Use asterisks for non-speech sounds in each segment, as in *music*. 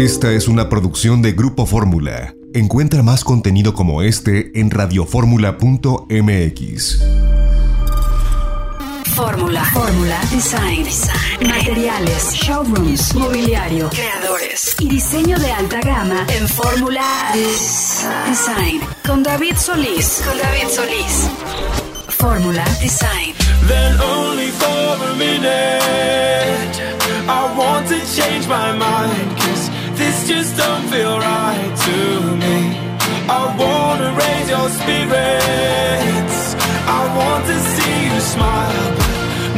Esta es una producción de Grupo Fórmula. Encuentra más contenido como este en radioformula.mx. Fórmula. Fórmula. Design. Materiales. Showrooms. Mobiliario. Creadores. Y diseño de alta gama en Fórmula Design. Con David Solís. Con David Solís. Fórmula Design. Then only for a minute I want to change my mind Cause this just don't feel right to me. I wanna raise your spirits. I want to see you smile.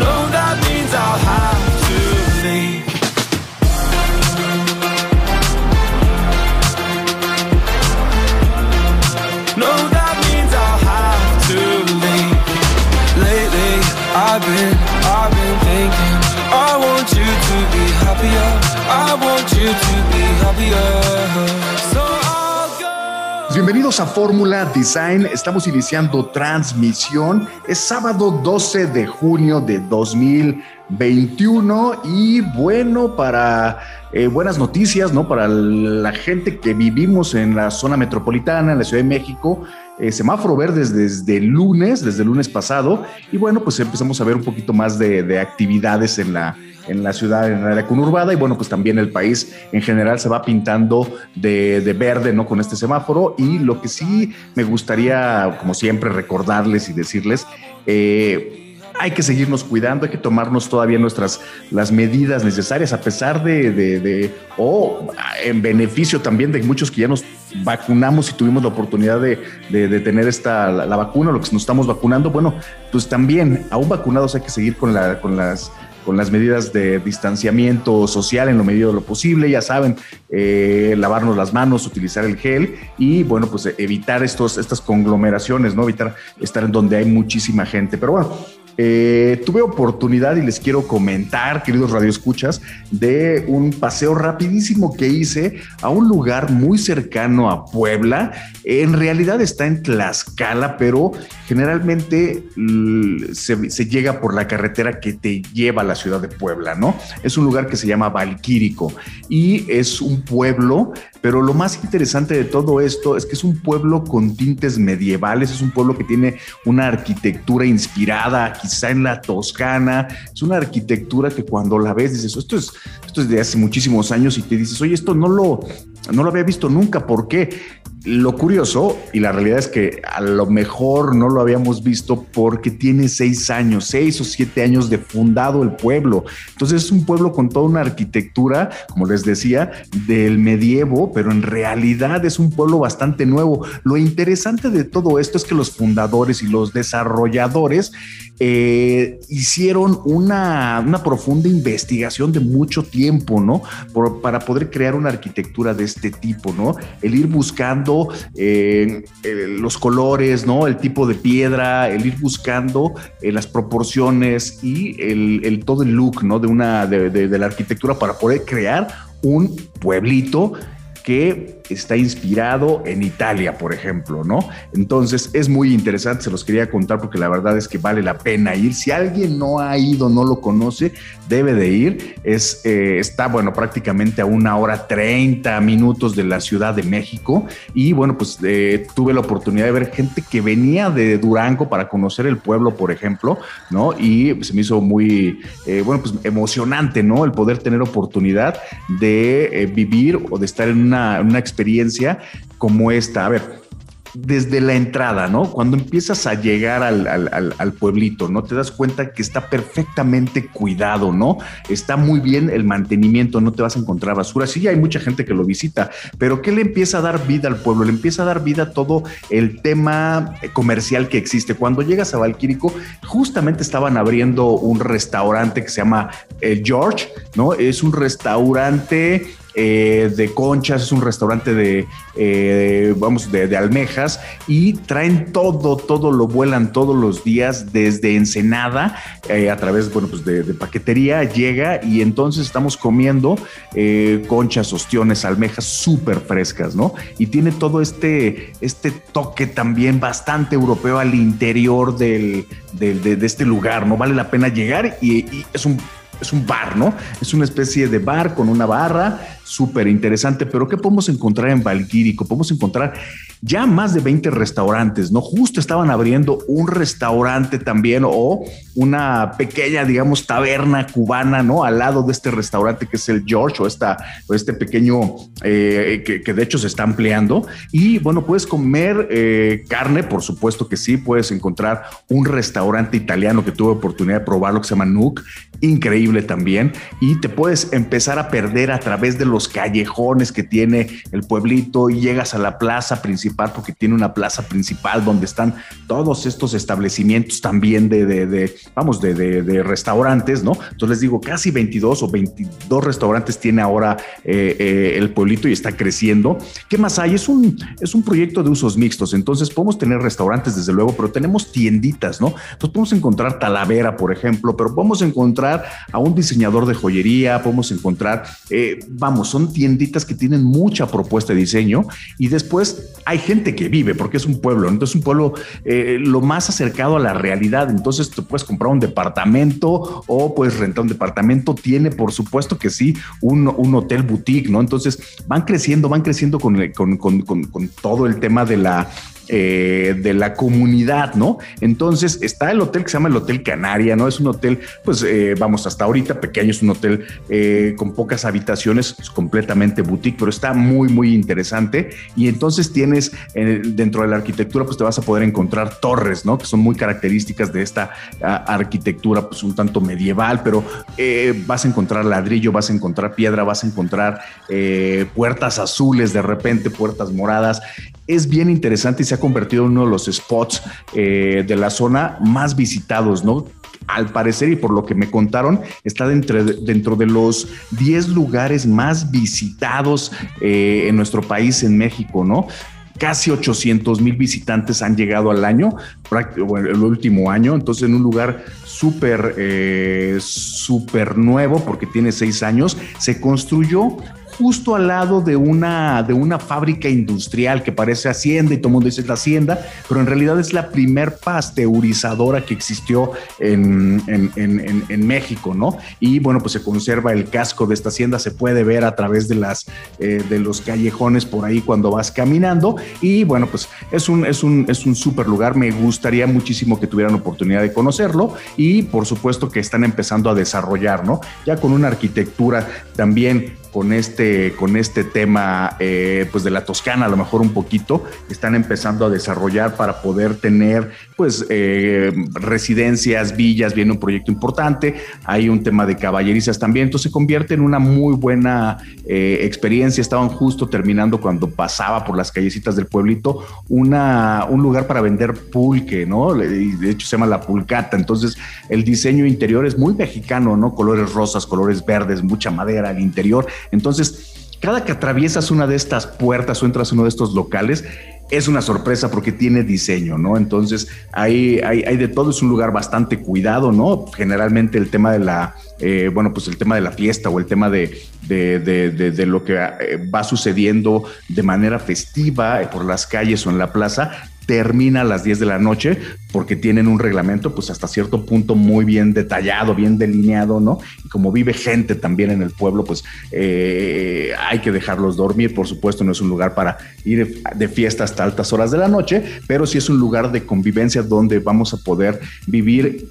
No, that means I'll have to leave. No, that means I'll have to leave. Lately, I've been, I've been thinking I want you to be happier Bienvenidos a Fórmula Design. Estamos iniciando transmisión. Es sábado 12 de junio de 2021 y bueno, para eh, buenas noticias, ¿no? Para la gente que vivimos en la zona metropolitana, en la Ciudad de México. Eh, semáforo verde desde lunes, desde lunes pasado, y bueno, pues empezamos a ver un poquito más de, de actividades en la, en la ciudad, en la área conurbada, y bueno, pues también el país en general se va pintando de, de verde, ¿no? Con este semáforo, y lo que sí me gustaría, como siempre, recordarles y decirles, eh, hay que seguirnos cuidando, hay que tomarnos todavía nuestras las medidas necesarias, a pesar de o en beneficio también de muchos que ya nos vacunamos y tuvimos la oportunidad de, de, tener esta la, la, vacuna, lo que nos estamos vacunando, bueno, pues también aún vacunados hay que seguir con, la, con las con las medidas de distanciamiento social en lo medido de lo posible, ya saben, eh, lavarnos las manos, utilizar el gel y bueno, pues evitar estos, estas conglomeraciones, ¿no? Evitar estar en donde hay muchísima gente. Pero bueno, eh, tuve oportunidad y les quiero comentar, queridos radioescuchas, de un paseo rapidísimo que hice a un lugar muy cercano a Puebla. En realidad está en Tlaxcala, pero generalmente se, se, llega por la carretera que te lleva a la ciudad de Puebla, ¿no? Es un lugar que se llama Valquírico y es un pueblo, pero lo más interesante de todo esto es que es un pueblo con tintes medievales, es un pueblo que tiene una arquitectura inspirada quizá en la Toscana, es una arquitectura que cuando la ves dices, esto es, esto es de hace muchísimos años y te dices, oye, esto no lo, no lo había visto nunca, ¿por qué? Lo curioso, y la realidad es que a lo mejor no lo habíamos visto porque tiene seis años, seis o siete años de fundado el pueblo. Entonces es un pueblo con toda una arquitectura, como les decía, del medievo, pero en realidad es un pueblo bastante nuevo. Lo interesante de todo esto es que los fundadores y los desarrolladores eh, hicieron una, una, profunda investigación de mucho tiempo, ¿no? Para poder crear una arquitectura de este tipo, ¿no? El ir buscando eh, eh, los colores, ¿no? El tipo de piedra, el ir buscando las proporciones y el, todo el look, ¿no? De una, de, de la arquitectura para poder crear un pueblito que está inspirado en Italia, por ejemplo, ¿no? Entonces es muy interesante, se los quería contar porque la verdad es que vale la pena ir. Si alguien no ha ido, no lo conoce, debe de ir. Es, eh, está, bueno, prácticamente a una hora 30 minutos de la Ciudad de México y bueno, pues eh, tuve la oportunidad de ver gente que venía de Durango para conocer el pueblo, por ejemplo, ¿no? Y se me hizo muy, eh, bueno, pues emocionante, ¿no? El poder tener oportunidad de vivir o de estar en una, una experiencia como esta. A ver, desde la entrada, ¿no? Cuando empiezas a llegar al, pueblito, ¿no? Te das cuenta que está perfectamente cuidado, ¿no? Está muy bien el mantenimiento, no te vas a encontrar basura. Sí, hay mucha gente que lo visita, pero ¿qué le empieza a dar vida al pueblo? Le empieza a dar vida todo el tema comercial que existe. Cuando llegas a Valquírico, justamente estaban abriendo un restaurante que se llama el George, ¿no? Es un restaurante eh, de conchas, es un restaurante de, eh, vamos, de, de, almejas y traen todo, todo lo vuelan todos los días desde Ensenada eh, a través, bueno, pues de, paquetería llega y entonces estamos comiendo conchas, ostiones, almejas súper frescas, ¿no? Y tiene todo este, este toque también bastante europeo al interior del, del de, de, este lugar, ¿no? Vale la pena llegar y, y es un es un bar, ¿no? Es una especie de bar con una barra, súper interesante, pero ¿qué podemos encontrar en Valquírico? Podemos encontrar ya más de 20 restaurantes, ¿no? Justo estaban abriendo un restaurante también o una pequeña, digamos, taberna cubana, ¿no? Al lado de este restaurante que es el George o, esta, o este pequeño eh, que, de hecho se está ampliando. Y bueno, puedes comer eh, carne, por supuesto que sí, puedes encontrar un restaurante italiano que tuve oportunidad de probarlo que se llama Nook, increíble también. Y te puedes empezar a perder a través de los callejones que tiene el pueblito y llegas a la plaza principal porque tiene una plaza principal donde están todos estos establecimientos también de, vamos, de, restaurantes, ¿no? Entonces les digo, casi 22 o 22 restaurantes tiene ahora eh, eh, el pueblito y está creciendo. ¿Qué más hay? Es un, es un proyecto de usos mixtos, entonces podemos tener restaurantes desde luego, pero tenemos tienditas, ¿no? Entonces podemos encontrar Talavera, por ejemplo, pero podemos encontrar a un diseñador de joyería, podemos encontrar, eh, vamos, son tienditas que tienen mucha propuesta de diseño y después hay gente que vive, porque es un pueblo, entonces es un pueblo eh, lo más acercado a la realidad, entonces tú puedes comprar un departamento o puedes rentar un departamento, tiene por supuesto que sí un, hotel boutique, ¿no? Entonces van creciendo, van creciendo con, con todo el tema de la eh, de la comunidad, ¿no? Entonces está el hotel que se llama el Hotel Canaria, ¿no? Es un hotel, pues eh, vamos, hasta ahorita pequeño, es un hotel eh, con pocas habitaciones, es completamente boutique, pero está muy, muy interesante. Y entonces tienes dentro de la arquitectura, pues te vas a poder encontrar torres, ¿no? Que son muy características de esta arquitectura, pues un tanto medieval, pero vas a encontrar ladrillo, vas a encontrar piedra, vas a encontrar puertas azules de repente, puertas moradas es bien interesante y se ha convertido en uno de los spots eh, de la zona más visitados, ¿no? Al parecer y por lo que me contaron, está dentro de, dentro de los 10 lugares más visitados eh, en nuestro país, en México, ¿no? Casi 800 mil visitantes han llegado al año, el último año, entonces en un lugar súper, eh, súper nuevo porque tiene seis años, se construyó justo al lado de una, de una fábrica industrial que parece hacienda y todo el mundo dice la hacienda, pero en realidad es la primer pasteurizadora que existió en, México, ¿no? Y bueno, pues se conserva el casco de esta hacienda, se puede ver a través de, las, eh, de los callejones por ahí cuando vas caminando y bueno, pues es un, es un, es un súper lugar, me gustaría muchísimo que tuvieran oportunidad de conocerlo y por supuesto que están empezando a desarrollar, ¿no? Ya con una arquitectura también con este, con este tema eh, pues de la Toscana, a lo mejor un poquito, están empezando a desarrollar para poder tener pues eh, residencias, villas, viene un proyecto importante, hay un tema de caballerizas también, entonces se convierte en una muy buena eh, experiencia, estaban justo terminando cuando pasaba por las callecitas del pueblito una, un lugar para vender pulque, ¿no? De hecho se llama La Pulcata, entonces el diseño interior es muy mexicano, ¿no? Colores rosas, colores verdes, mucha madera al interior, entonces, cada que atraviesas una de estas puertas o entras a uno de estos locales, es una sorpresa porque tiene diseño, ¿no? Entonces, hay, hay, de todo, es un lugar bastante cuidado, ¿no? Generalmente el tema de la, eh, bueno, pues el tema de la fiesta o el tema de, de, lo que eh, va sucediendo de manera festiva por las calles o en la plaza, termina a las 10 de la noche porque tienen un reglamento pues hasta cierto punto muy bien detallado, bien delineado, ¿no? Y como vive gente también en el pueblo, pues eh, hay que dejarlos dormir, por supuesto no es un lugar para ir de fiesta hasta altas horas de la noche, pero sí es un lugar de convivencia donde vamos a poder vivir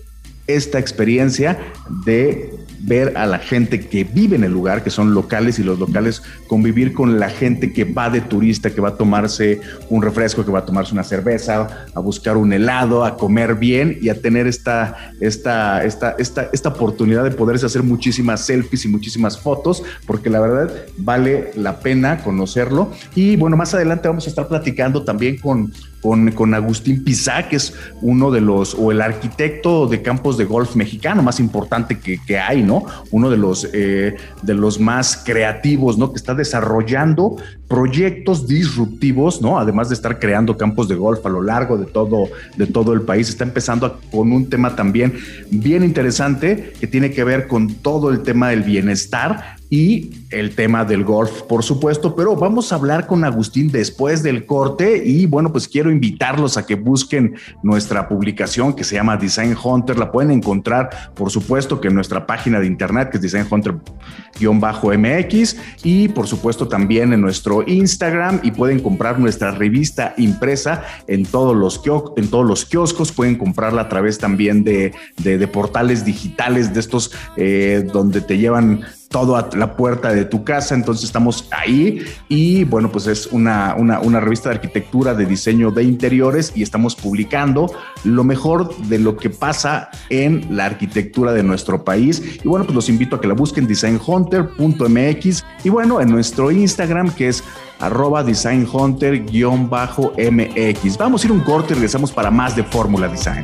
esta experiencia de ver a la gente que vive en el lugar, que son locales y los locales convivir con la gente que va de turista, que va a tomarse un refresco, que va a tomarse una cerveza, a buscar un helado, a comer bien y a tener esta, esta, esta, esta, esta oportunidad de poderse hacer muchísimas selfies y muchísimas fotos, porque la verdad vale la pena conocerlo. Y bueno, más adelante vamos a estar platicando también con con, Agustín Pizá, que es uno de los, o el arquitecto de campos de golf mexicano más importante que, hay, ¿no? Uno de los, eh, de los más creativos, ¿no? Que está desarrollando proyectos disruptivos, ¿no? Además de estar creando campos de golf a lo largo de todo, de todo el país, está empezando con un tema también bien interesante que tiene que ver con todo el tema del bienestar y el tema del golf, por supuesto, pero vamos a hablar con Agustín después del corte y bueno, pues quiero invitarlos a que busquen nuestra publicación que se llama Design Hunter, la pueden encontrar, por supuesto, que en nuestra página de internet que es Design Hunter-MX y por supuesto también en nuestro Instagram y pueden comprar nuestra revista impresa en todos los, en todos los kioscos, pueden comprarla a través también de, de, portales digitales de estos eh, donde te llevan todo a la puerta de tu casa. Entonces estamos ahí y bueno, pues es una, una, revista de arquitectura, de diseño de interiores y estamos publicando lo mejor de lo que pasa en la arquitectura de nuestro país. Y bueno, pues los invito a que la busquen designhunter.mx y bueno, en nuestro Instagram que es arroba designhunter-mx. Vamos a ir un corte y regresamos para más de Fórmula Design.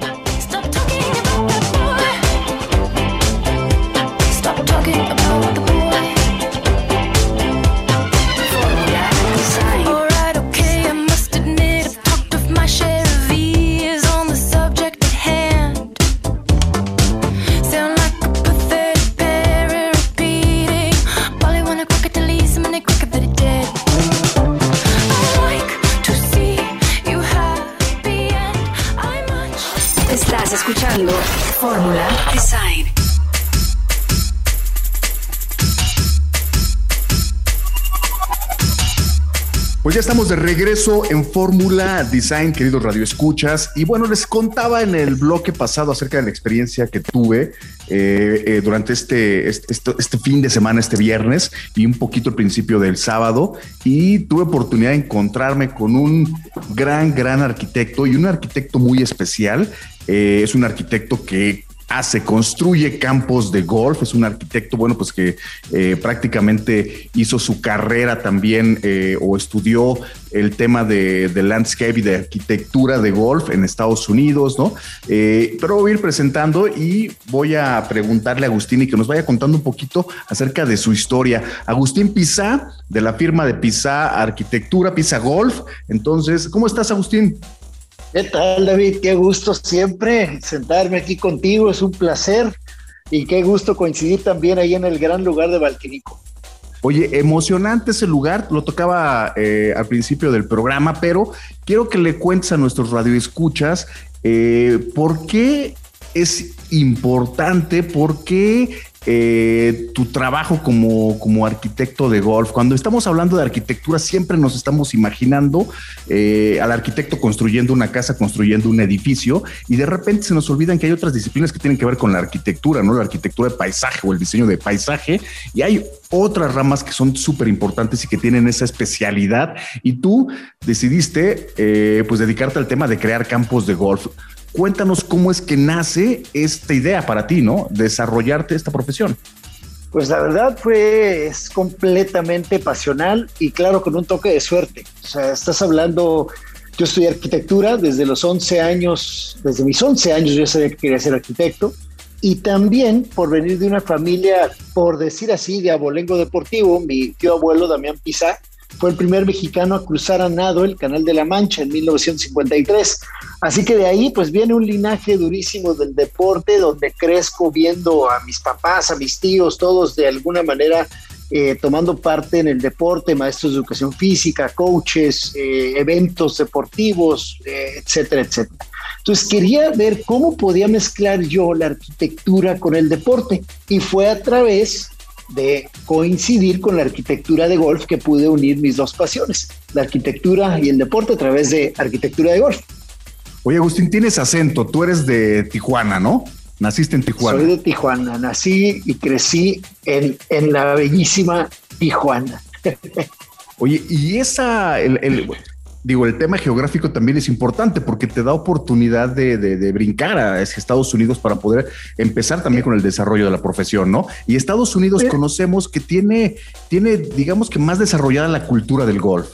Ya estamos de regreso en Fórmula Design, queridos radioescuchas. Y bueno, les contaba en el bloque pasado acerca de la experiencia que tuve eh, eh, durante este, este, este, fin de semana, este viernes y un poquito al principio del sábado. Y tuve oportunidad de encontrarme con un gran, gran arquitecto y un arquitecto muy especial. Eh, es un arquitecto que hace, construye campos de golf, es un arquitecto, bueno, pues que eh, prácticamente hizo su carrera también eh, o estudió el tema de, landscape y de arquitectura de golf en Estados Unidos, ¿no? Eh, pero voy a ir presentando y voy a preguntarle a Agustín y que nos vaya contando un poquito acerca de su historia. Agustín Pizá, de la firma de Pizá Arquitectura, Pizá Golf. Entonces, ¿cómo estás, Agustín? ¿Qué tal, David? Qué gusto siempre sentarme aquí contigo, es un placer y qué gusto coincidir también ahí en el gran lugar de Valquirico. Oye, emocionante ese lugar, lo tocaba eh, al principio del programa, pero quiero que le cuentes a nuestros radioescuchas eh, por qué es importante, por qué eh, tu trabajo como, como, arquitecto de golf. Cuando estamos hablando de arquitectura, siempre nos estamos imaginando eh, al arquitecto construyendo una casa, construyendo un edificio, y de repente se nos olvidan que hay otras disciplinas que tienen que ver con la arquitectura, ¿no? La arquitectura de paisaje o el diseño de paisaje, y hay otras ramas que son súper importantes y que tienen esa especialidad. Y tú decidiste, eh, pues, dedicarte al tema de crear campos de golf cuéntanos cómo es que nace esta idea para ti, ¿no? Desarrollarte esta profesión. Pues la verdad fue, es completamente pasional y claro, con un toque de suerte. O sea, estás hablando, yo estudié arquitectura desde los 11 años, desde mis 11 años yo sabía que quería ser arquitecto y también por venir de una familia, por decir así, de abolengo deportivo, mi tío abuelo Damián Pizá fue el primer mexicano a cruzar a nado el Canal de la Mancha en 1953. Así que de ahí pues viene un linaje durísimo del deporte donde crezco viendo a mis papás, a mis tíos, todos de alguna manera eh, tomando parte en el deporte, maestros de educación física, coaches, eh, eventos deportivos, eh, etcétera, etcétera. Entonces quería ver cómo podía mezclar yo la arquitectura con el deporte y fue a través de coincidir con la arquitectura de golf que pude unir mis dos pasiones, la arquitectura y el deporte a través de arquitectura de golf. Oye, Agustín, tienes acento, tú eres de Tijuana, ¿no? Naciste en Tijuana. Soy de Tijuana, nací y crecí en, en la bellísima Tijuana. *laughs* Oye, y esa, el, digo, el tema geográfico también es importante porque te da oportunidad de, brincar a Estados Unidos para poder empezar también con el desarrollo de la profesión, ¿no? Y Estados Unidos conocemos que tiene, tiene, digamos que más desarrollada la cultura del golf.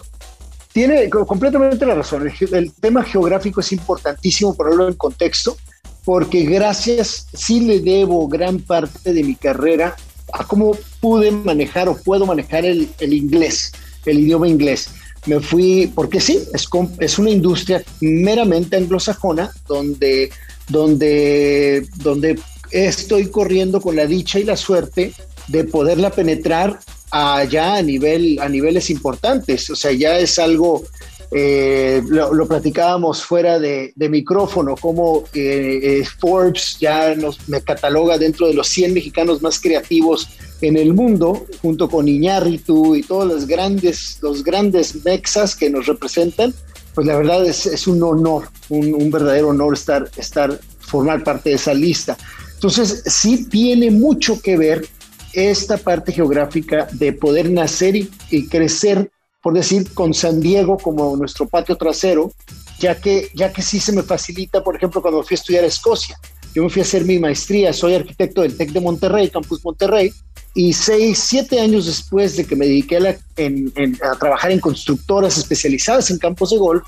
Tiene completamente la razón. El, tema geográfico es importantísimo ponerlo en contexto porque gracias, sí le debo gran parte de mi carrera a cómo pude manejar o puedo manejar el, el inglés, el idioma inglés me fui, porque sí, es, es una industria meramente anglosajona donde, donde, donde estoy corriendo con la dicha y la suerte de poderla penetrar allá a, nivel, a niveles importantes. O sea, ya es algo, eh, lo, platicábamos fuera de, micrófono, como eh, eh, Forbes ya nos, me cataloga dentro de los 100 mexicanos más creativos en el mundo, junto con Iñárritu y todos los grandes, los grandes mexas que nos representan, pues la verdad es, es un honor, un, un, verdadero honor estar, estar, formar parte de esa lista. Entonces, sí tiene mucho que ver esta parte geográfica de poder nacer y, crecer, por decir, con San Diego como nuestro patio trasero, ya que, ya que sí se me facilita, por ejemplo, cuando fui a estudiar a Escocia. Yo me fui a hacer mi maestría, soy arquitecto del TEC de Monterrey, Campus Monterrey, y seis, siete años después de que me dediqué a, a trabajar en constructoras especializadas en campos de golf,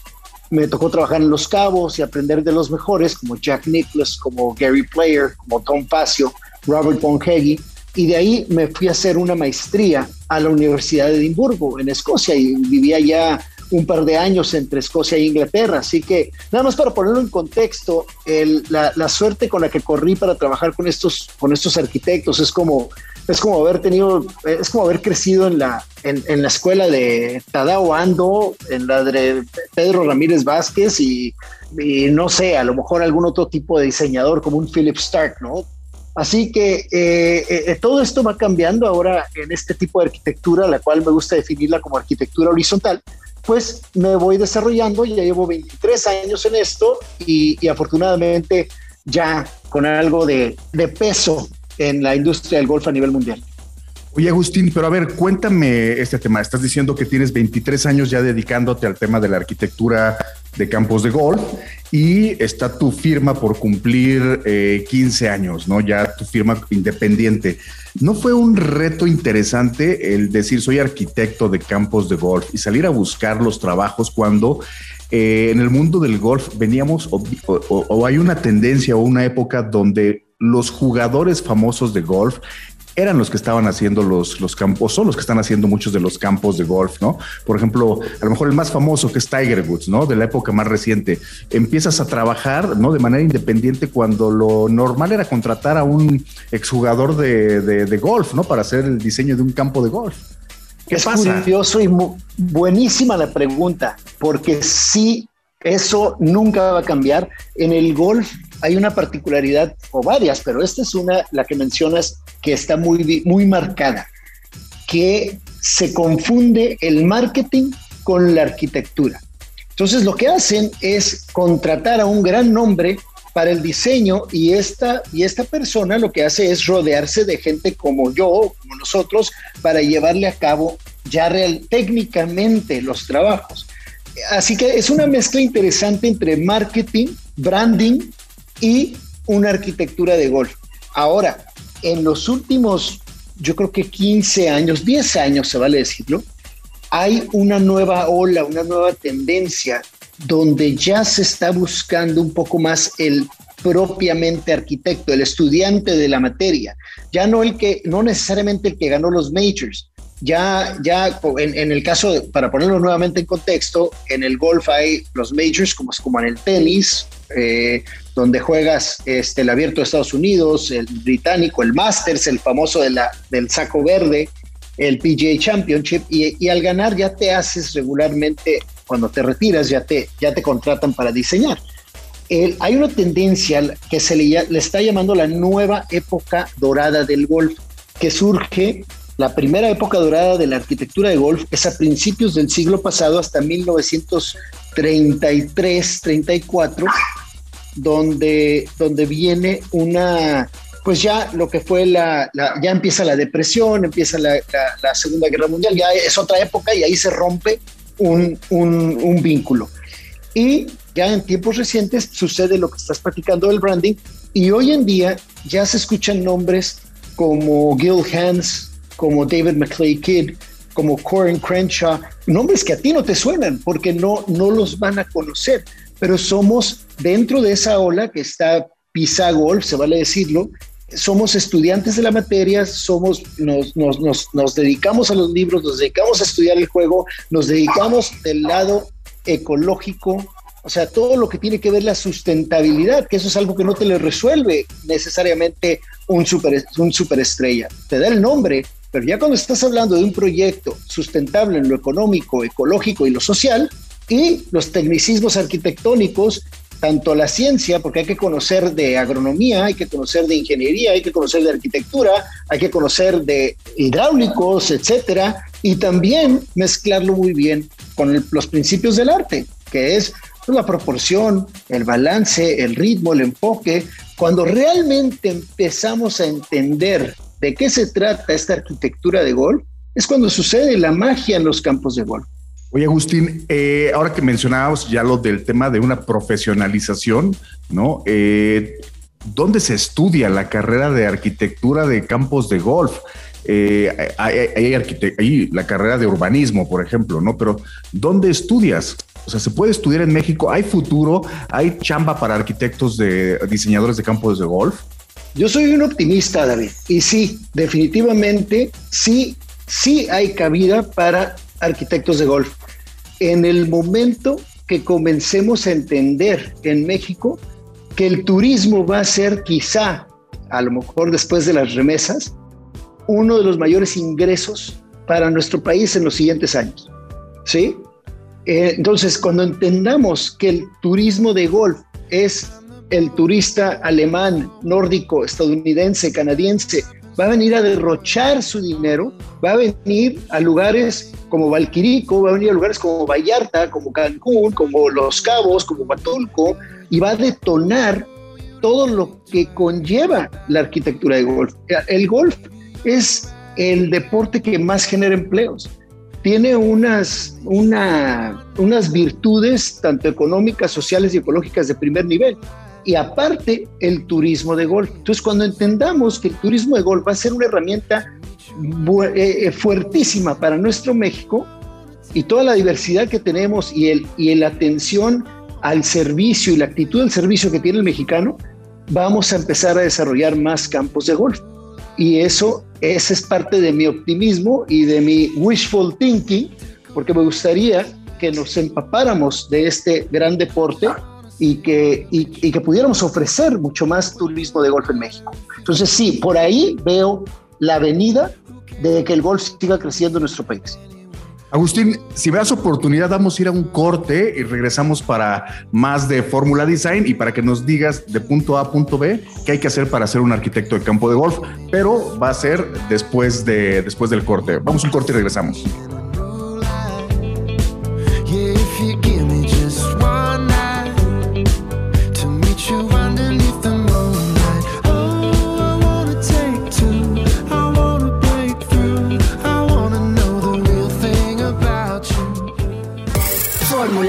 me tocó trabajar en Los Cabos y aprender de los mejores, como Jack Nicklaus, como Gary Player, como Tom Facio, Robert Bonheggie, y de ahí me fui a hacer una maestría a la Universidad de Edimburgo, en Escocia, y vivía ya un par de años entre Escocia e Inglaterra. Así que, nada más para ponerlo en contexto, la, suerte con la que corrí para trabajar con estos, con estos arquitectos es como, es como haber tenido, es como haber crecido en la, en, la escuela de Tadao Ando, en la de Pedro Ramírez Vázquez y, y, no sé, a lo mejor algún otro tipo de diseñador como un Philip Stark, ¿no? Así que eh, eh, todo esto va cambiando ahora en este tipo de arquitectura, la cual me gusta definirla como arquitectura horizontal, pues me voy desarrollando, ya llevo 23 años en esto y, afortunadamente ya con algo de, de peso en la industria del golf a nivel mundial. Oye, Agustín, pero a ver, cuéntame este tema. Estás diciendo que tienes 23 años ya dedicándote al tema de la arquitectura de campos de golf y está tu firma por cumplir 15 eh, años, ¿no? Ya tu firma independiente. ¿No fue un reto interesante el decir soy arquitecto de campos de golf y salir a buscar los trabajos cuando eh, en el mundo del golf veníamos o hay una tendencia o una época donde los jugadores famosos de golf eran los que estaban haciendo los, los campos, son los que están haciendo muchos de los campos de golf, ¿no? Por ejemplo, a lo mejor el más famoso que es Tiger Woods, ¿no? De la época más reciente. Empiezas a trabajar, ¿no? De manera independiente cuando lo normal era contratar a un exjugador de, de, golf, ¿no? Para hacer el diseño de un campo de golf. ¿Qué es pasa? curioso y buenísima la pregunta, porque sí, eso nunca va a cambiar. En el golf hay una particularidad, o varias, pero esta es una, la que mencionas, que está muy, muy marcada, que se confunde el marketing con la arquitectura. Entonces lo que hacen es contratar a un gran nombre para el diseño y esta, y esta persona lo que hace es rodearse de gente como yo, como nosotros, para llevarle a cabo ya real, técnicamente los trabajos. Así que es una mezcla interesante entre marketing, branding y una arquitectura de golf. Ahora, en los últimos, yo creo que 15 años, 10 años, se vale decirlo, hay una nueva ola, una nueva tendencia donde ya se está buscando un poco más el propiamente arquitecto, el estudiante de la materia, ya no el que, no necesariamente el que ganó los majors, ya, ya en, el caso, para ponerlo nuevamente en contexto, en el golf hay los majors, como, como en el tenis, eh, donde juegas este, el abierto de Estados Unidos, el británico, el Masters, el famoso del saco verde, el PGA Championship, y, al ganar ya te haces regularmente, cuando te retiras, ya te, ya te contratan para diseñar. hay una tendencia que se le, está llamando la nueva época dorada del golf, que surge la primera época dorada de la arquitectura de golf es a principios del siglo pasado hasta 1933, 34, donde, donde viene una, pues ya lo que fue la, ya empieza la depresión, empieza la, Segunda Guerra Mundial, ya es otra época y ahí se rompe un, un, vínculo. Y ya en tiempos recientes sucede lo que estás platicando del branding y hoy en día ya se escuchan nombres como Gil Hans, como David McClay Kidd, como Corin Crenshaw, nombres que a ti no te suenan porque no, no los van a conocer, pero somos dentro de esa ola que está Pisa Golf, se vale decirlo, somos estudiantes de la materia, somos, nos, nos, nos, nos, dedicamos a los libros, nos dedicamos a estudiar el juego, nos dedicamos del lado ecológico O sea, todo lo que tiene que ver la sustentabilidad, que eso es algo que no te le resuelve necesariamente un, super, un superestrella. Te da el nombre, pero ya cuando estás hablando de un proyecto sustentable en lo económico, ecológico y lo social, y los tecnicismos arquitectónicos, tanto la ciencia, porque hay que conocer de agronomía, hay que conocer de ingeniería, hay que conocer de arquitectura, hay que conocer de hidráulicos, etcétera, y también mezclarlo muy bien con los principios del arte, que es la proporción, el balance, el ritmo, el enfoque. Cuando realmente empezamos a entender de qué se trata esta arquitectura de golf, es cuando sucede la magia en los campos de golf. Oye, Agustín, eh, ahora que mencionábamos ya lo del tema de una profesionalización, ¿no? Eh, ¿Dónde se estudia la carrera de arquitectura de campos de golf? Eh, hay, hay, la carrera de urbanismo, por ejemplo, ¿no? Pero ¿dónde estudias? O sea, se puede estudiar en México, hay futuro, hay chamba para arquitectos de diseñadores de campos de golf. Yo soy un optimista, David, y sí, definitivamente sí, sí hay cabida para arquitectos de golf. En el momento que comencemos a entender en México que el turismo va a ser quizá, a lo mejor después de las remesas, uno de los mayores ingresos para nuestro país en los siguientes años. ¿Sí? Eh, entonces, cuando entendamos que el turismo de golf es el turista alemán, nórdico, estadounidense, canadiense, va a venir a derrochar su dinero, va a venir a lugares como Valquirico, va a venir a lugares como Vallarta, como Cancún, como Los Cabos, como Huatulco, y va a detonar todo lo que conlleva la arquitectura de golf. El golf es el deporte que más genera empleos tiene unas, unas virtudes tanto económicas, sociales y ecológicas de primer nivel. Y aparte, el turismo de golf. Entonces, cuando entendamos que el turismo de golf va a ser una herramienta eh, eh, fuertísima para nuestro México y toda la diversidad que tenemos y, el, y la atención al servicio y la actitud del servicio que tiene el mexicano, vamos a empezar a desarrollar más campos de golf. Y eso, ese es parte de mi optimismo y de mi wishful thinking, porque me gustaría que nos empapáramos de este gran deporte y que, y, que pudiéramos ofrecer mucho más turismo de golf en México. Entonces sí, por ahí veo la venida de que el golf siga creciendo en nuestro país. Agustín, si veas oportunidad, vamos a ir a un corte y regresamos para más de Fórmula Design y para que nos digas de punto A a punto B qué hay que hacer para ser un arquitecto de campo de golf, pero va a ser después, de, después del corte. Vamos a un corte y regresamos.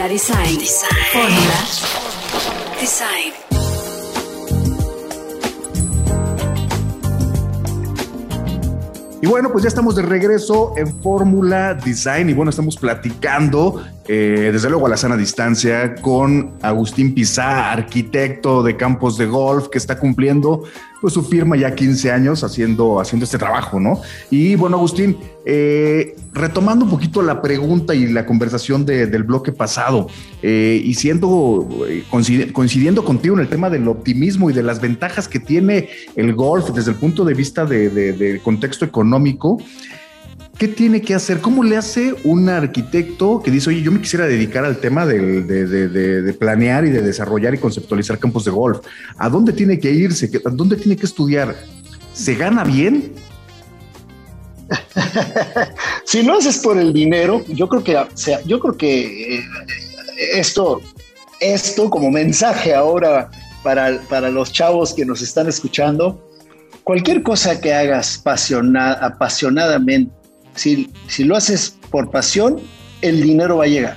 Design. Fórmula Design. Y bueno, pues ya estamos de regreso en Fórmula Design y bueno, estamos platicando eh, desde luego a la sana distancia con Agustín Pizá, arquitecto de campos de golf que está cumpliendo pues su firma ya 15 años haciendo, haciendo este trabajo, ¿no? Y bueno, Agustín, eh, retomando un poquito la pregunta y la conversación del bloque pasado, eh, y siendo, eh, coincidiendo contigo en el tema del optimismo y de las ventajas que tiene el golf desde el punto de vista de contexto económico, ¿Qué tiene que hacer? ¿Cómo le hace un arquitecto que dice, oye, yo me quisiera dedicar al tema de, planear y de desarrollar y conceptualizar campos de golf? ¿A dónde tiene que irse? ¿A dónde tiene que estudiar? ¿Se gana bien? *laughs* si no haces por el dinero, yo creo que, sea, yo creo que eh, esto, esto como mensaje ahora para, para los chavos que nos están escuchando, cualquier cosa que hagas apasionadamente, si, lo haces por pasión, el dinero va a llegar.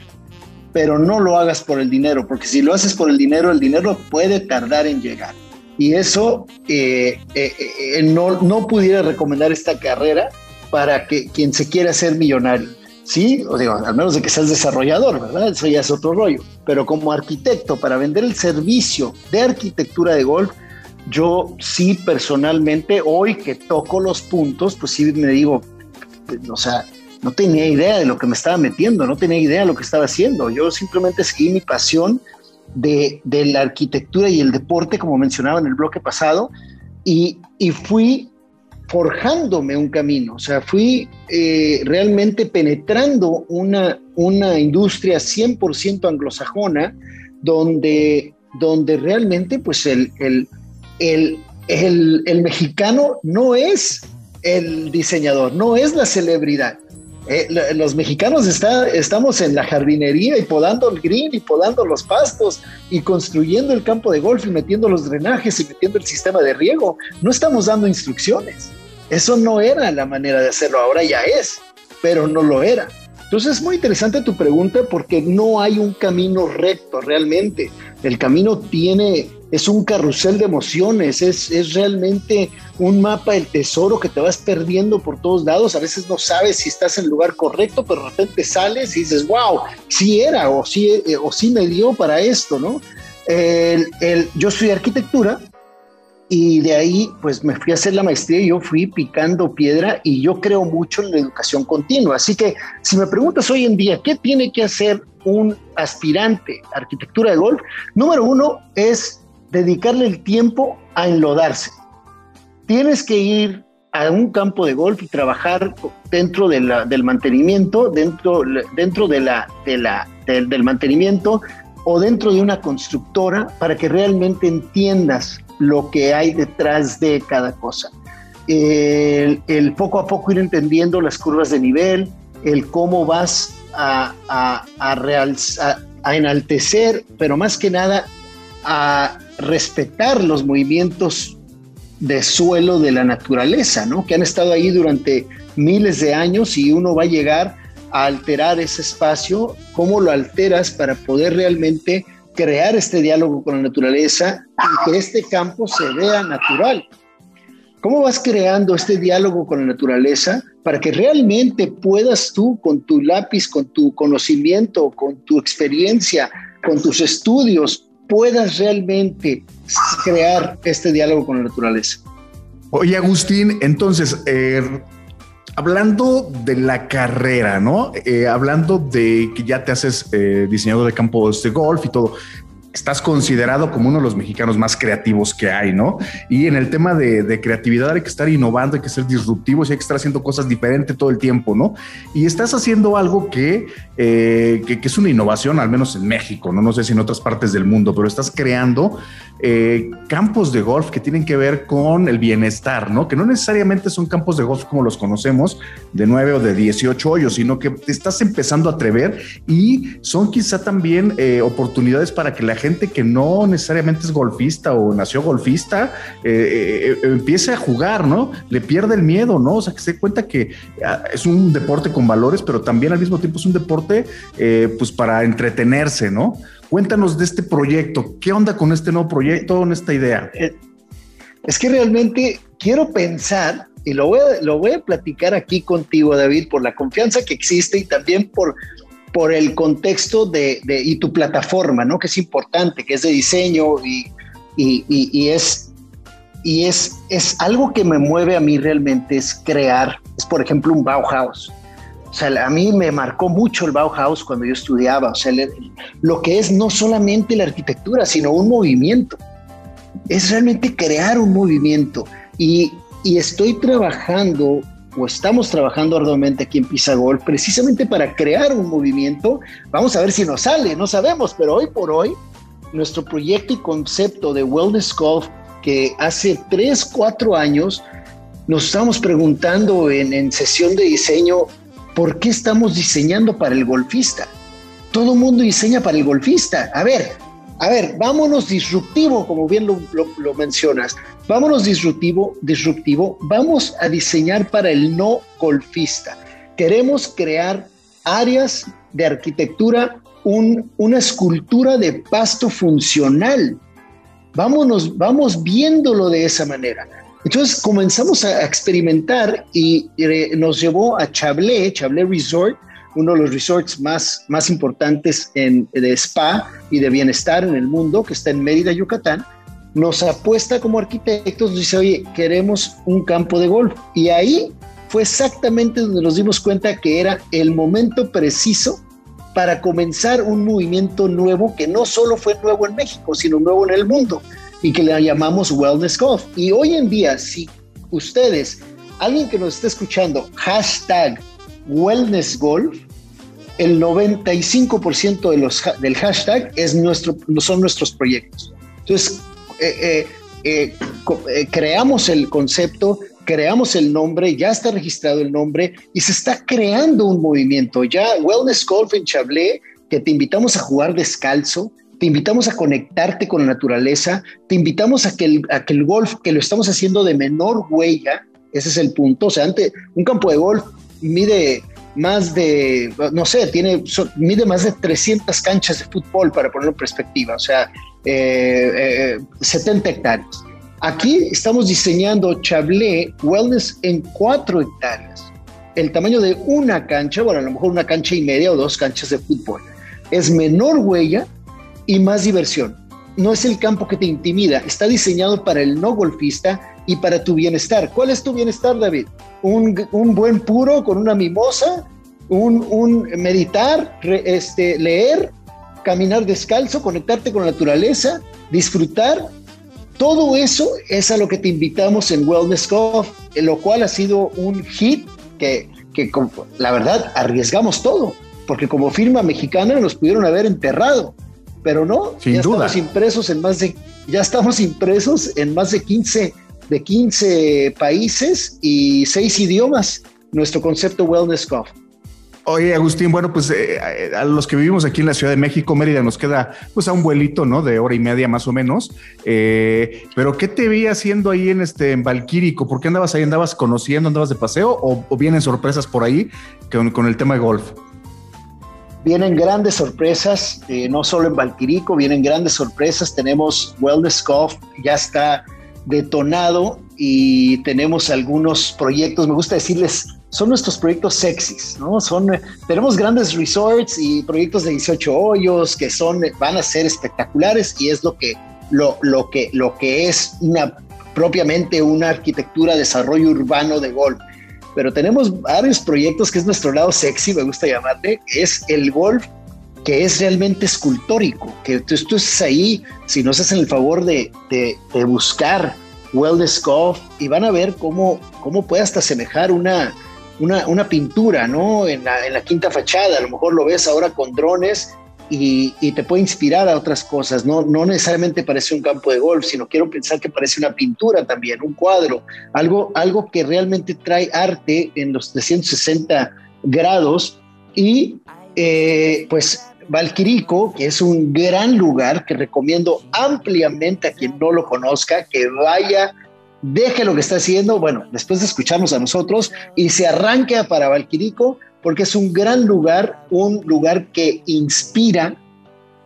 Pero no lo hagas por el dinero, porque si lo haces por el dinero, el dinero puede tardar en llegar. Y eso eh, eh, eh, no, no pudiera recomendar esta carrera para que quien se quiera hacer millonario. Sí, o digo, al menos de que seas desarrollador, ¿verdad? Eso ya es otro rollo. Pero como arquitecto, para vender el servicio de arquitectura de golf, yo sí personalmente, hoy que toco los puntos, pues sí me digo, o sea, no tenía idea de lo que me estaba metiendo, no tenía idea de lo que estaba haciendo. Yo simplemente seguí mi pasión de, la arquitectura y el deporte, como mencionaba en el bloque pasado, y, y fui forjándome un camino, o sea, fui eh, realmente penetrando una, una industria 100% anglosajona, donde, donde realmente pues el, el, el, el, mexicano no es el diseñador, no es la celebridad. Eh, los mexicanos está, estamos en la jardinería y podando el green y podando los pastos y construyendo el campo de golf y metiendo los drenajes y metiendo el sistema de riego. No estamos dando instrucciones. Eso no era la manera de hacerlo, ahora ya es, pero no lo era. Entonces es muy interesante tu pregunta porque no hay un camino recto realmente. El camino tiene, es un carrusel de emociones, es, es realmente un mapa del tesoro que te vas perdiendo por todos lados. A veces no sabes si estás en el lugar correcto, pero de repente sales y dices, wow, sí era o sí, eh, o sí me dio para esto, ¿no? El, el, yo estudié arquitectura y de ahí pues me fui a hacer la maestría y yo fui picando piedra y yo creo mucho en la educación continua. Así que si me preguntas hoy en día, ¿qué tiene que hacer un aspirante a arquitectura de golf? Número uno es dedicarle el tiempo a enlodarse. Tienes que ir a un campo de golf y trabajar dentro del mantenimiento, dentro, dentro de la, de la, del mantenimiento o dentro de una constructora para que realmente entiendas lo que hay detrás de cada cosa. El, poco a poco ir entendiendo las curvas de nivel, el cómo vas a, a, a, enaltecer, pero más que nada a respetar los movimientos de suelo de la naturaleza, ¿no? Que han estado ahí durante miles de años y uno va a llegar a alterar ese espacio, cómo lo alteras para poder realmente crear este diálogo con la naturaleza y que este campo se vea natural. ¿Cómo vas creando este diálogo con la naturaleza para que realmente puedas tú con tu lápiz, con tu conocimiento, con tu experiencia, con tus estudios, puedas realmente crear este diálogo con la naturaleza? Oye, Agustín, entonces, eh, Hablando de la carrera, ¿no? Eh, hablando de que ya te haces eh, diseñador de campos de golf y todo, estás considerado como uno de los mexicanos más creativos que hay, ¿no? Y en el tema de, creatividad hay que estar innovando, hay que ser disruptivos y hay que estar haciendo cosas diferentes todo el tiempo, ¿no? Y estás haciendo algo que, eh, que, es una innovación, al menos en México, ¿no? Sé si en otras partes del mundo, pero estás creando eh, campos de golf que tienen que ver con el bienestar, ¿no? Que no necesariamente son campos de golf como los conocemos, de 9 o de 18 hoyos, sino que te estás empezando a atrever y son quizá también eh, oportunidades para que la gente que no necesariamente es golfista o nació golfista eh, eh, empiece a jugar, ¿no? Le pierde el miedo, ¿no? O sea, que se dé cuenta que ah, es un deporte con valores, pero también al mismo tiempo es un deporte, eh, pues para entretenerse, ¿no? Cuéntanos de este proyecto. ¿Qué onda con este nuevo proyecto, con esta idea? Es que realmente quiero pensar, y lo voy, a, lo voy a platicar aquí contigo, David, por la confianza que existe y también por por el contexto de, y tu plataforma, ¿no? Que es importante, que es de diseño y, y, es, y es, es algo que me mueve a mí realmente, es crear, es por ejemplo un Bauhaus. O sea, a mí me marcó mucho el Bauhaus cuando yo estudiaba, o sea, lo que es no solamente la arquitectura, sino un movimiento. Es realmente crear un movimiento. Y, y estoy trabajando o estamos trabajando arduamente aquí en Pisagol precisamente para crear un movimiento. Vamos a ver si nos sale, no sabemos, pero hoy por hoy nuestro proyecto y concepto de Wellness Golf que hace 3, 4 años nos estamos preguntando en, en sesión de diseño, ¿por qué estamos diseñando para el golfista? Todo mundo diseña para el golfista. A ver, a ver, vámonos disruptivo, como bien lo, lo mencionas. Vámonos disruptivo, disruptivo, vamos a diseñar para el no golfista. Queremos crear áreas de arquitectura, una escultura de pasto funcional. Vámonos, vamos viéndolo de esa manera. Entonces comenzamos a experimentar y eh, nos llevó a Chablé, Chablé Resort, uno de los resorts más, más importantes en, de spa y de bienestar en el mundo, que está en Mérida, Yucatán nos apuesta como arquitectos, nos dice, oye, queremos un campo de golf. Y ahí fue exactamente donde nos dimos cuenta que era el momento preciso para comenzar un movimiento nuevo que no solo fue nuevo en México, sino nuevo en el mundo y que le llamamos Wellness Golf. Y hoy en día, si ustedes, alguien que nos esté escuchando, hashtag Wellness Golf, el 95% de los, del hashtag es nuestro, son nuestros proyectos. Entonces, eh, eh, eh, creamos el concepto, creamos el nombre, ya está registrado el nombre y se está creando un movimiento. Ya Wellness Golf en Chablé, que te invitamos a jugar descalzo, te invitamos a conectarte con la naturaleza, te invitamos a que el, a que el golf, que lo estamos haciendo de menor huella, ese es el punto. O sea, antes, un campo de golf mide más de, no sé, tiene, mide más de 300 canchas de fútbol, para ponerlo en perspectiva, o sea, 70 eh, hectáreas. Aquí estamos diseñando Chablé Wellness en 4 hectáreas. El tamaño de una cancha, bueno, a lo mejor una cancha y media o dos canchas de fútbol. Es menor huella y más diversión. No es el campo que te intimida, está diseñado para el no golfista y para tu bienestar. ¿Cuál es tu bienestar, David? Un, buen puro con una mimosa, un, meditar, este, leer, caminar descalzo, conectarte con la naturaleza, disfrutar todo eso es a lo que te invitamos en Wellness Golf, lo cual ha sido un hit que, que la verdad arriesgamos todo, porque como firma mexicana nos pudieron haber enterrado, pero no, Sin ya duda. estamos impresos en más de ya estamos impresos en más de 15 de 15 países y 6 idiomas nuestro concepto Wellness Golf. Oye, Agustín, bueno, pues eh, a los que vivimos aquí en la Ciudad de México, Mérida, nos queda pues a un vuelito, ¿no? De hora y media más o menos. Eh, pero ¿qué te vi haciendo ahí en este en Valquírico? ¿Por qué andabas ahí? ¿Andabas conociendo, andabas de paseo o, vienen sorpresas por ahí con, el tema de golf? Vienen grandes sorpresas, eh, no solo en Valquirico, vienen grandes sorpresas. Tenemos Wellness Golf, ya está detonado y tenemos algunos proyectos. Me gusta decirles son nuestros proyectos sexys, ¿no? Son, tenemos grandes resorts y proyectos de 18 hoyos que son, van a ser espectaculares y es lo que, lo, lo que, lo que es una, propiamente una arquitectura, desarrollo urbano de golf. Pero tenemos varios proyectos que es nuestro lado sexy, me gusta llamarle, es el golf que es realmente escultórico, que tú, estás ahí, si nos hacen el favor de, de, de buscar Wellness Golf y van a ver cómo, cómo puede hasta semejar una, una, pintura, ¿no? En la, quinta fachada, a lo mejor lo ves ahora con drones y, te puede inspirar a otras cosas. No, no necesariamente parece un campo de golf, sino quiero pensar que parece una pintura también, un cuadro, algo, algo que realmente trae arte en los 360 grados y eh, pues Valquirico, que es un gran lugar que recomiendo ampliamente a quien no lo conozca, que vaya deje lo que está haciendo, bueno, después de escucharnos a nosotros y se arranque para Valquirico, porque es un gran lugar, un lugar que inspira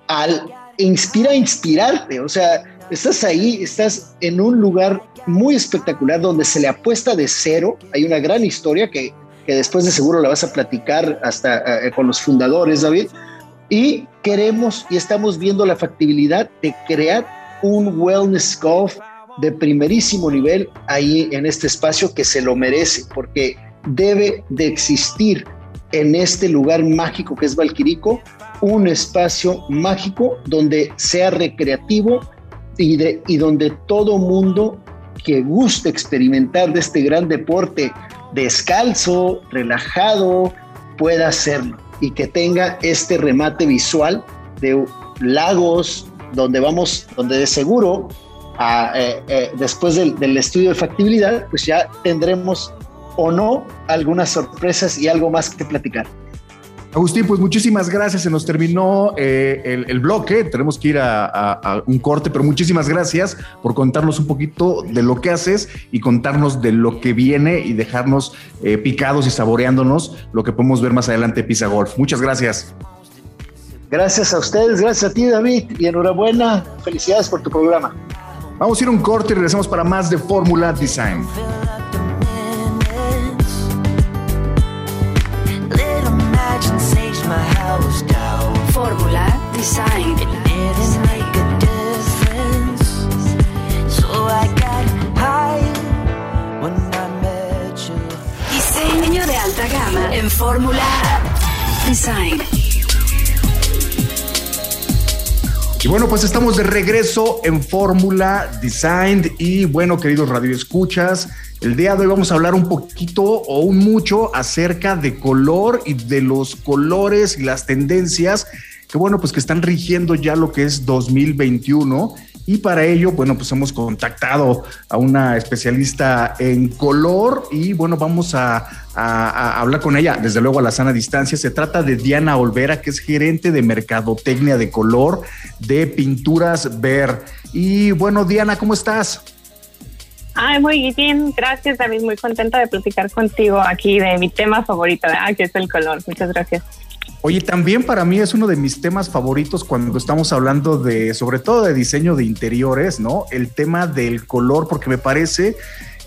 al inspira a inspirarte, o sea, estás ahí, estás en un lugar muy espectacular donde se le apuesta de cero, hay una gran historia que, que después de seguro la vas a platicar hasta eh, con los fundadores, David, y queremos y estamos viendo la factibilidad de crear un wellness golf de primerísimo nivel ahí en este espacio que se lo merece, porque debe de existir en este lugar mágico que es Valquirico, un espacio mágico donde sea recreativo y, de, y donde todo mundo que guste experimentar de este gran deporte descalzo, relajado, pueda hacerlo y que tenga este remate visual de lagos donde vamos, donde de seguro eh, eh, después del, estudio de factibilidad, pues ya tendremos o no algunas sorpresas y algo más que platicar. Agustín, pues muchísimas gracias. Se nos terminó eh, el, bloque. Tenemos que ir a, un corte, pero muchísimas gracias por contarnos un poquito de lo que haces y contarnos de lo que viene y dejarnos picados y saboreándonos lo que podemos ver más adelante Pisa Golf. Muchas gracias. Gracias a ustedes, gracias a ti, David, y enhorabuena. Felicidades por tu programa. Vamos a ir a un corte y regresamos para más de Fórmula Design. Design. Diseño de alta gama en Fórmula Design. Y bueno, pues estamos de regreso en Fórmula Design y bueno, queridos radioescuchas, el día de hoy vamos a hablar un poquito o un mucho acerca de color y de los colores y las tendencias que bueno, pues que están rigiendo ya lo que es 2021 y para ello, bueno, pues hemos contactado a una especialista en color y bueno, vamos a, hablar con ella, desde luego a la sana distancia. Se trata de Diana Olvera, que es gerente de mercadotecnia de color de Pinturas Ver. Y bueno, Diana, ¿cómo estás? Ay, muy bien, gracias David, muy contenta de platicar contigo aquí de mi tema favorito, que es el color. Muchas gracias. Oye, también para mí es uno de mis temas favoritos cuando estamos hablando de, sobre todo de diseño de interiores, ¿no? El tema del color, porque me parece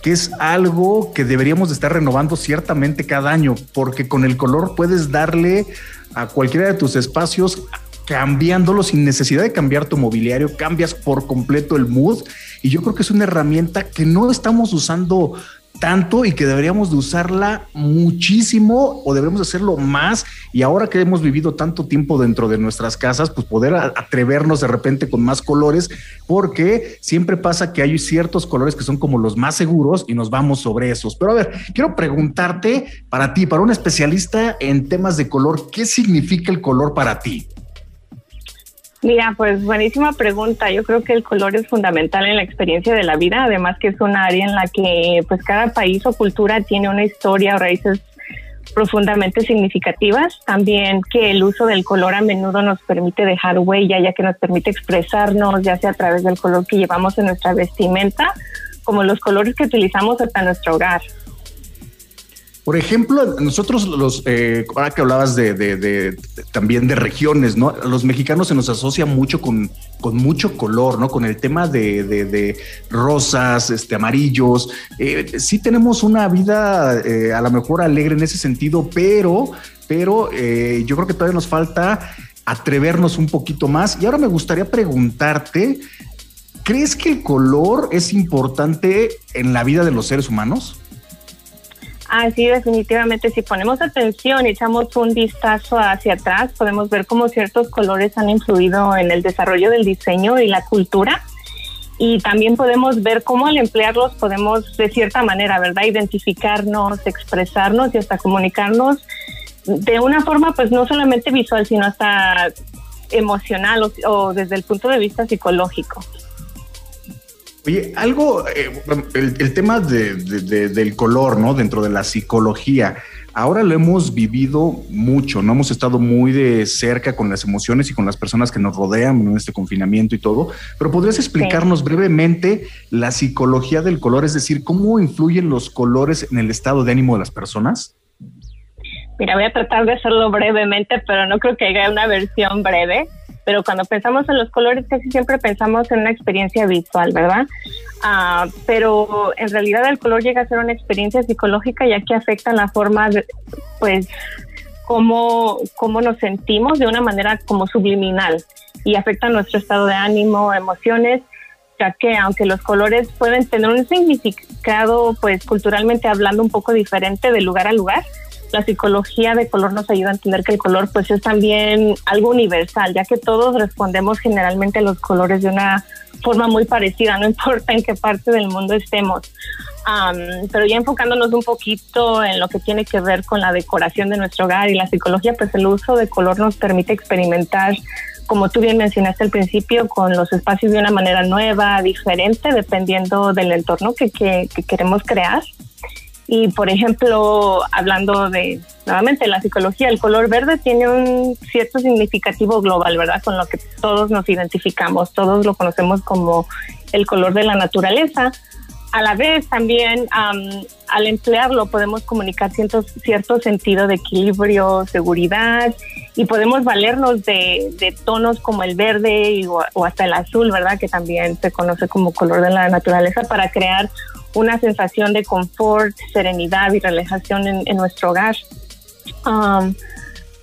que es algo que deberíamos de estar renovando ciertamente cada año, porque con el color puedes darle a cualquiera de tus espacios cambiándolo sin necesidad de cambiar tu mobiliario, cambias por completo el mood y yo creo que es una herramienta que no estamos usando tanto y que deberíamos de usarla muchísimo o debemos hacerlo más y ahora que hemos vivido tanto tiempo dentro de nuestras casas, pues poder atrevernos de repente con más colores porque siempre pasa que hay ciertos colores que son como los más seguros y nos vamos sobre esos. Pero a ver, quiero preguntarte para ti, para un especialista en temas de color, ¿qué significa el color para ti? Mira, pues buenísima pregunta. Yo creo que el color es fundamental en la experiencia de la vida, además que es un área en la que pues cada país o cultura tiene una historia o raíces profundamente significativas. También que el uso del color a menudo nos permite dejar huella, ya que nos permite expresarnos, ya sea a través del color que llevamos en nuestra vestimenta, como los colores que utilizamos hasta nuestro hogar. Por ejemplo, nosotros los, eh, ahora que hablabas de, también de regiones, ¿no? Los mexicanos se nos asocia mucho con, con mucho color, ¿no? Con el tema de, rosas, este, amarillos. Eh, sí tenemos una vida eh, a lo mejor alegre en ese sentido, pero, pero yo creo que todavía nos falta atrevernos un poquito más. Y ahora me gustaría preguntarte, ¿crees que el color es importante en la vida de los seres humanos? Ah, sí, definitivamente. Si ponemos atención y echamos un vistazo hacia atrás, podemos ver cómo ciertos colores han influido en el desarrollo del diseño y la cultura. Y también podemos ver cómo al emplearlos podemos, de cierta manera, ¿verdad?, identificarnos, expresarnos y hasta comunicarnos de una forma, pues no solamente visual, sino hasta emocional o, o desde el punto de vista psicológico. Oye, algo, eh, el, tema del color, ¿no? Dentro de la psicología, ahora lo hemos vivido mucho, ¿no? Hemos estado muy de cerca con las emociones y con las personas que nos rodean en este confinamiento y todo, pero ¿podrías explicarnos brevemente la psicología del color? Es decir, ¿cómo influyen los colores en el estado de ánimo de las personas? Mira, voy a tratar de hacerlo brevemente, pero no creo que haya una versión breve pero cuando pensamos en los colores casi siempre pensamos en una experiencia visual, ¿verdad? Ah, pero en realidad el color llega a ser una experiencia psicológica ya que afecta la forma, de, pues, cómo, cómo nos sentimos de una manera como subliminal y afecta nuestro estado de ánimo, emociones, ya que aunque los colores pueden tener un significado, pues culturalmente hablando un poco diferente de lugar a lugar, la psicología de color nos ayuda a entender que el color pues es también algo universal, ya que todos respondemos generalmente a los colores de una forma muy parecida, no *laughs* importa en qué parte del mundo estemos. pero ya enfocándonos un poquito en lo que tiene que ver con la decoración de nuestro hogar y la psicología, pues el uso de color nos permite experimentar, como tú bien mencionaste al principio, con los espacios de una manera nueva, diferente, dependiendo del entorno que queremos crear. Y por ejemplo, hablando de nuevamente la psicología, el color verde tiene un cierto significativo global, ¿verdad? Con lo que todos nos identificamos, todos lo conocemos como el color de la naturaleza. A la vez también al emplearlo podemos comunicar cierto, cierto sentido de equilibrio, seguridad y podemos valernos de, de tonos como el verde o, o hasta el azul, ¿verdad? Que también se conoce como color de la naturaleza para crear una sensación de confort, serenidad y relajación en, nuestro hogar. Um,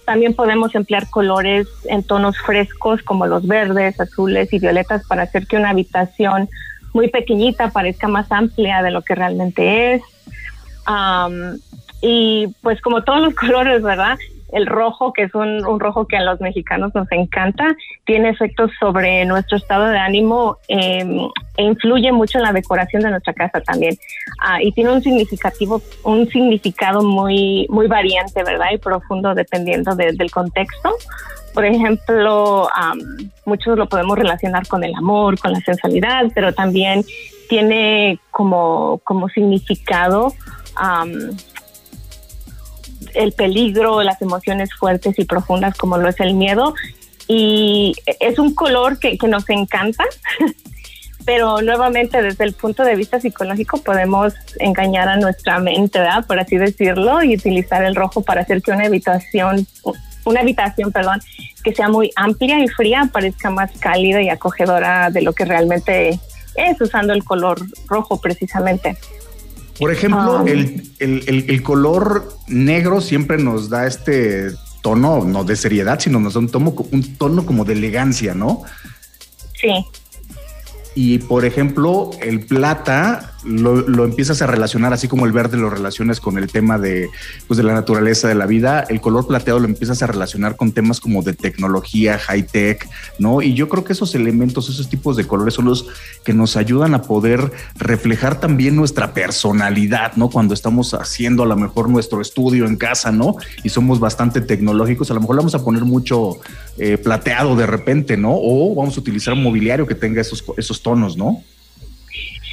también podemos emplear colores en tonos frescos como los verdes, azules y violetas para hacer que una habitación muy pequeñita parezca más amplia de lo que realmente es. Um, y pues como todos los *laughs* colores, ¿verdad? El rojo, que es un, rojo que a los mexicanos nos encanta, tiene efectos sobre nuestro estado de ánimo em, e influye mucho en la decoración de nuestra casa también. Ah, y tiene un significativo, un significado muy, muy variante, ¿verdad? Y profundo dependiendo del contexto. Por ejemplo, muchos lo podemos relacionar con el amor, con la sensualidad, pero también tiene como, como significado el peligro, las emociones fuertes y profundas como lo es el miedo. Y es un color que, que nos encanta, *laughs* pero nuevamente desde el punto de vista psicológico podemos engañar a nuestra mente, ¿verdad? por así decirlo, y utilizar el rojo para hacer que una habitación, una habitación, perdón, que sea muy amplia y fría parezca más cálida y acogedora de lo que realmente es usando el color rojo precisamente. Por ejemplo, ah. el, el, color negro siempre nos da este tono, no de seriedad, sino nos da un tono, un tono como de elegancia, ¿no? Sí. Y por ejemplo, el plata lo, empiezas a relacionar, así como el verde lo relacionas con el tema de, pues, de la naturaleza de la vida, el color plateado lo empiezas a relacionar con temas como de tecnología, high tech, ¿no? Y yo creo que esos elementos, esos tipos de colores son los que nos ayudan a poder reflejar también nuestra personalidad, ¿no? Cuando estamos haciendo a lo mejor nuestro estudio en casa, ¿no? Y somos bastante tecnológicos, a lo mejor le vamos a poner mucho eh, plateado de repente, ¿no? O vamos a utilizar mobiliario que tenga esos, esos tonos, ¿no?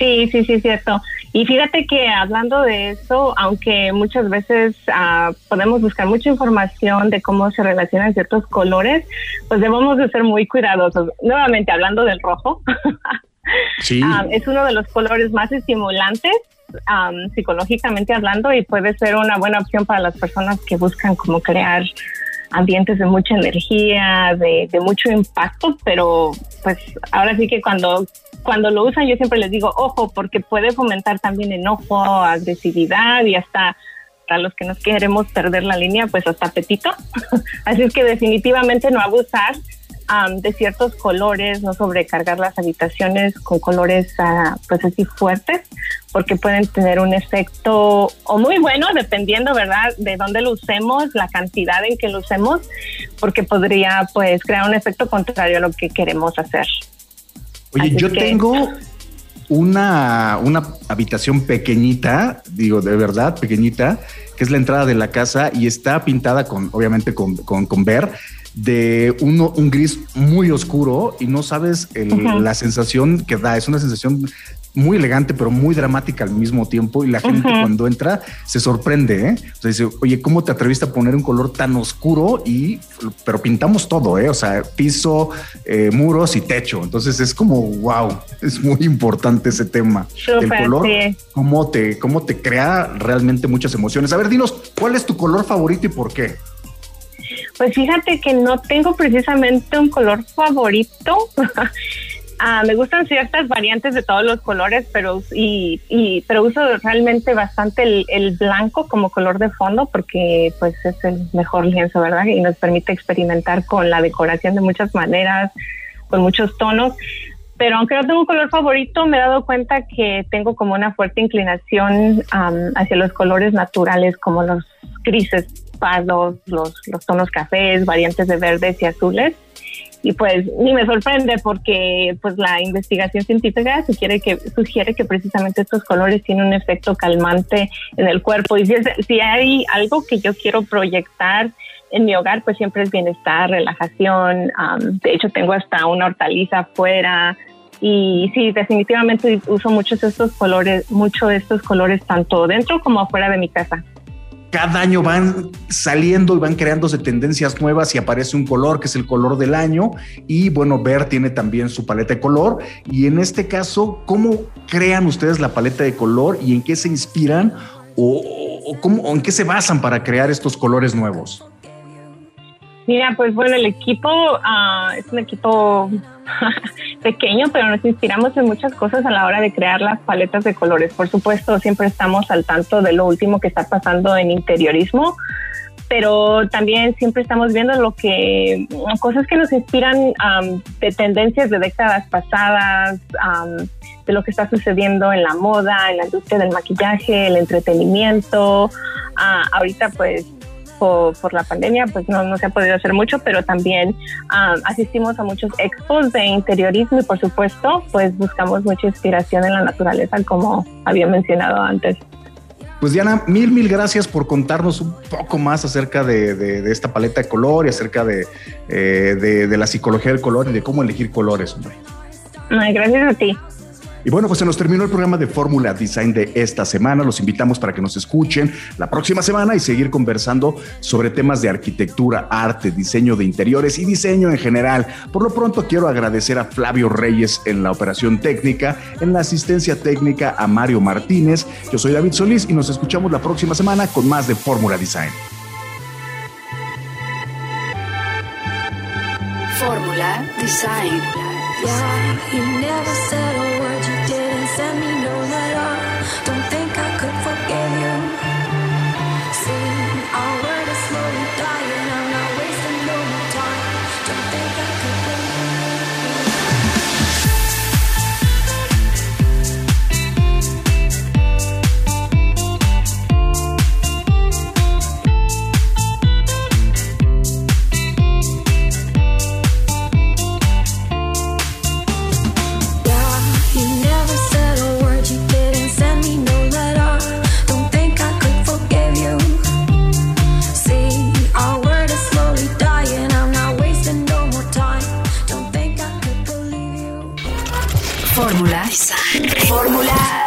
Sí, sí, sí, cierto. Y fíjate que hablando de eso, aunque muchas veces uh, podemos buscar mucha información de cómo se relacionan ciertos colores, pues debemos de ser muy cuidadosos. Nuevamente, hablando del rojo, *laughs* sí. Ah, es uno de los colores más estimulantes um, psicológicamente hablando y puede ser una buena opción para las personas que buscan como crear ambientes de mucha energía, de, de, mucho impacto, pero pues ahora sí que cuando cuando lo usan yo siempre les digo, ojo, porque puede fomentar también enojo, agresividad y hasta para los que nos queremos perder la línea, pues hasta apetito. *laughs* Así es que definitivamente no abusar de ciertos colores, no sobrecargar las habitaciones con colores uh, pues así fuertes, porque pueden tener un efecto o muy bueno, dependiendo, ¿verdad?, de dónde lo usemos, la cantidad en que lo usemos, porque podría pues crear un efecto contrario a lo que queremos hacer. Oye, yo tengo una, una habitación pequeñita, digo de verdad, pequeñita, que es la entrada de la casa y está pintada con, obviamente, con, con, con ver de uno, un gris muy oscuro y no sabes la sensación que da. Es una sensación muy elegante, pero muy dramática al mismo tiempo. Y la gente cuando entra se sorprende. ¿eh? O sea, dice, oye, ¿cómo te atreviste a poner un color tan oscuro? Y, pero pintamos todo, ¿eh? O sea, piso, eh, muros y techo. Entonces es como, wow, es muy importante ese tema. El color, cómo, te, cómo te crea realmente muchas emociones. A ver, dinos, ¿cuál es tu color favorito y por qué? Pues fíjate que no tengo precisamente un color favorito. *laughs* Ah, me gustan ciertas variantes de todos los colores, pero y, y pero uso realmente bastante el, el, blanco como color de fondo porque pues es el mejor lienzo, ¿verdad? Y nos permite experimentar con la decoración de muchas maneras, con muchos tonos. Pero aunque no tengo un color favorito, me he dado cuenta que tengo como una fuerte inclinación hacia los colores naturales como los grises pardos, los, los tonos cafés, variantes de verdes y azules. Y pues ni me sorprende porque pues la investigación científica sugiere que sugiere que precisamente estos colores tienen un efecto calmante en el cuerpo. Y si, si hay algo que yo quiero proyectar en mi hogar pues siempre es bienestar relajación. De hecho tengo hasta una hortaliza afuera. Y sí definitivamente uso muchos estos colores mucho estos colores tanto dentro como afuera de mi casa cada año van saliendo y van creándose tendencias nuevas y aparece un color que es el color del año y bueno, Ver tiene también su paleta de color y en este caso, ¿cómo crean ustedes la paleta de color y en qué se inspiran o, cómo, en qué se basan para crear estos colores nuevos? Mira, pues bueno, el equipo ah, es un equipo *laughs* pequeño, pero nos inspiramos en muchas cosas a la hora de crear las paletas de colores. Por supuesto, siempre estamos al tanto de lo último que está pasando en interiorismo, pero también siempre estamos viendo lo que cosas que nos inspiran de tendencias de décadas pasadas, de lo que está sucediendo en la moda, en la industria del maquillaje, el entretenimiento. Ah, ahorita pues por, la pandemia, pues no, no se ha podido hacer mucho, pero también asistimos a muchos expos de interiorismo y por supuesto, pues buscamos mucha inspiración en la naturaleza, como había mencionado antes. Pues Diana, mil, mil gracias por contarnos un poco más acerca de, esta paleta de color y acerca de, eh, de, la psicología del color y de cómo elegir colores, hombre. gracias a ti. Y bueno, pues se nos terminó el programa de Fórmula Design de esta semana. Los invitamos para que nos escuchen la próxima semana y seguir conversando sobre temas de arquitectura, arte, diseño de interiores y diseño en general. Por lo pronto quiero agradecer a Flavio Reyes en la operación técnica, en la asistencia técnica a Mario Martínez. Yo soy David Solís y nos escuchamos la próxima semana con más de Fórmula Design. Fórmula Design. Send me